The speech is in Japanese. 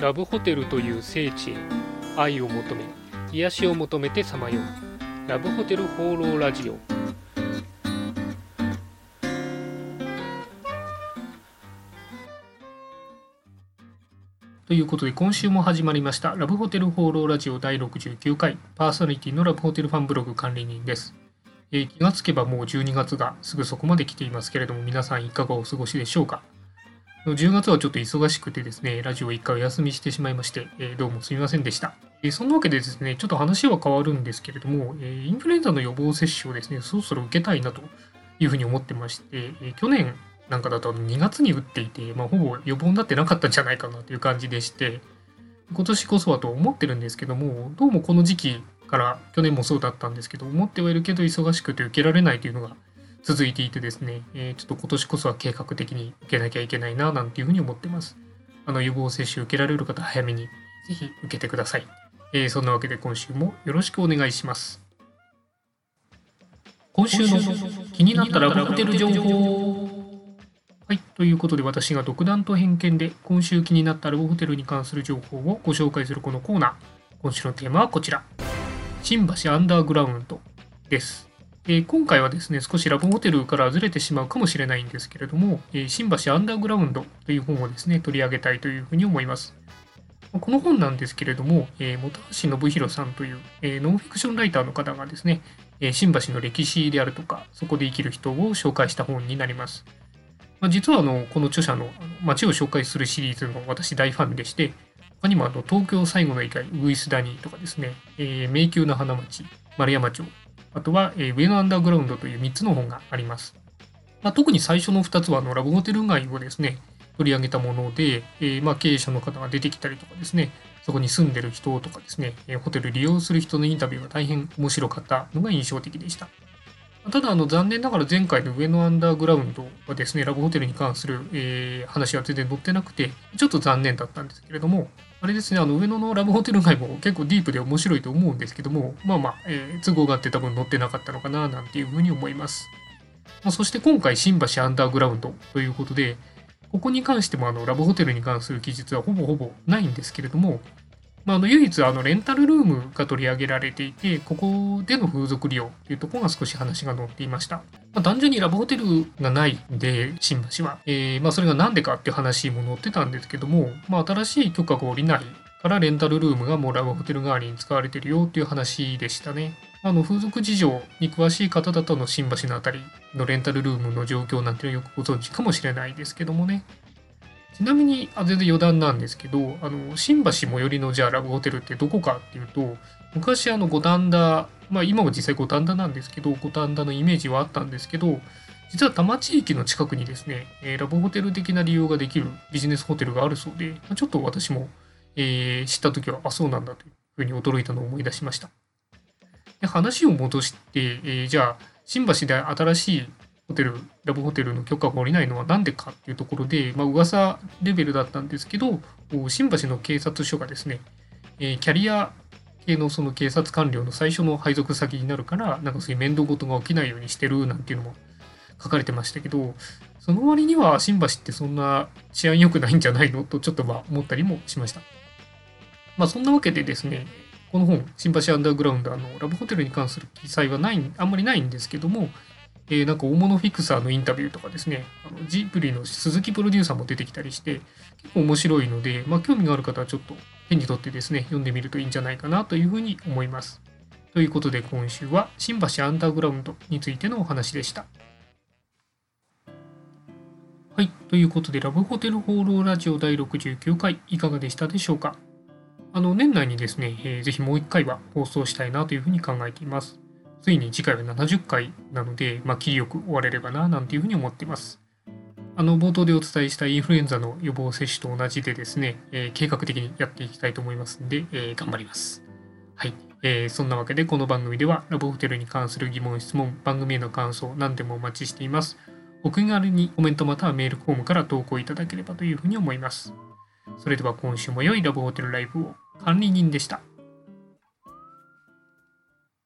ラブホテルという聖地へ愛を求め癒しを求めてさまよう。ラブホテル放浪ラジオ。ということで今週も始まりましたラブホテル放浪ラジオ第69回パーソナリティのラブホテルファンブログ管理人です、えー、気がつけばもう12月がすぐそこまで来ていますけれども皆さんいかがお過ごしでしょうか？10月はちょっと忙しくてですね、ラジオ1回お休みしてしまいまして、えー、どうもすみませんでした。えー、そんなわけでですね、ちょっと話は変わるんですけれども、えー、インフルエンザの予防接種をですね、そろそろ受けたいなというふうに思ってまして、え去年なんかだと2月に打っていて、まあ、ほぼ予防になってなかったんじゃないかなという感じでして、今年こそはと思ってるんですけども、どうもこの時期から去年もそうだったんですけど、思ってはいるけど忙しくて受けられないというのが続いていてですね、えー、ちょっと今年こそは計画的に受けなきゃいけないななんていうふうに思ってます。あの予防接種受けられる方早めにぜひ受けてください。えー、そんなわけで今週もよろしくお願いします。今週の気になったラブホテル情報はい。ということで私が独断と偏見で今週気になったラブホテルに関する情報をご紹介するこのコーナー。今週のテーマはこちら。新橋アンダーグラウンドです。えー、今回はですね、少しラブホテルからずれてしまうかもしれないんですけれども、えー、新橋アンダーグラウンドという本をですね、取り上げたいというふうに思います。この本なんですけれども、えー、本橋信弘さんという、えー、ノンフィクションライターの方がですね、えー、新橋の歴史であるとか、そこで生きる人を紹介した本になります。まあ、実はあのこの著者の街を紹介するシリーズの私大ファンでして、他にもあの東京最後の異界、ウイスダニーとかですね、えー、迷宮の花町、丸山町、あとは、えー、上のアンダーグラウンドという3つの本があります。まあ、特に最初の2つはあのラブホテル街をですね、取り上げたもので、えー、まあ、経営者の方が出てきたりとかですね、そこに住んでる人とかですね、えホテル利用する人のインタビューが大変面白かったのが印象的でした。ただ、あの残念ながら前回の上のアンダーグラウンドはですね、ラブホテルに関する、えー、話は全然載ってなくて、ちょっと残念だったんですけれども、あれですね、あの上野のラブホテル街も結構ディープで面白いと思うんですけども、まあまあ、えー、都合があって多分載ってなかったのかななんていうふうに思います。まあ、そして今回、新橋アンダーグラウンドということで、ここに関してもあのラブホテルに関する記述はほぼほぼないんですけれども、まあ、あの唯一あのレンタルルームが取り上げられていて、ここでの風俗利用というところが少し話が載っていました。まあ、単純にラブホテルがないんで、新橋は。えー、まあ、それが何でかっていう話も載ってたんですけども、まあ、新しい許可が下りないからレンタルルームがもうラブホテル代わりに使われてるよっていう話でしたね。あの風俗事情に詳しい方だとの新橋のあたりのレンタルルームの状況なんていうのはよくご存知かもしれないですけどもね。ちなみに、あ全然余談なんですけど、あの新橋最寄りのじゃあラブホテルってどこかっていうと、昔あの五反田、まあ今も実際五反田なんですけど、五反田のイメージはあったんですけど、実は多摩地域の近くにですね、えー、ラブホテル的な利用ができるビジネスホテルがあるそうで、まちょっと私も、えー、知った時は、あ、そうなんだというふうに驚いたのを思い出しました。で話を戻して、えー、じゃあ、新橋で新しいホテル、ラブホテルの許可が下りないのは何でかっていうところで、まあ噂レベルだったんですけど、新橋の警察署がですね、えー、キャリア系のその警察官僚の最初の配属先になるから、なんかそういう面倒事が起きないようにしてるなんていうのも書かれてましたけど、その割には新橋ってそんな治安良くないんじゃないのとちょっとまあ思ったりもしました。まあそんなわけでですね、この本、新橋アンダーグラウンド、あの、ラブホテルに関する記載はない、あんまりないんですけども、えー、なんか大物フィクサーのインタビューとかですね、あのジブリの鈴木プロデューサーも出てきたりして、結構面白いので、まあ、興味がある方はちょっと手に取ってですね、読んでみるといいんじゃないかなというふうに思います。ということで今週は新橋アンダーグラウンドについてのお話でした。はい。ということで、ラブホテル放浪ラジオ第69回、いかがでしたでしょうか？あの、年内にですね、えー、ぜひもう一回は放送したいなというふうに考えています。ついに次回は70回なので、まあ、切りよく終われればな、なんていうふうに思っています。あの、冒頭でお伝えしたインフルエンザの予防接種と同じでですね、えー、計画的にやっていきたいと思いますんで、えー、頑張ります。はい。えー、そんなわけで、この番組では、ラブホテルに関する疑問、質問、番組への感想、何でもお待ちしています。お気軽にコメントまたはメールフォームから投稿いただければというふうに思います。それでは今週も良いラブホテルライブを管理人でした。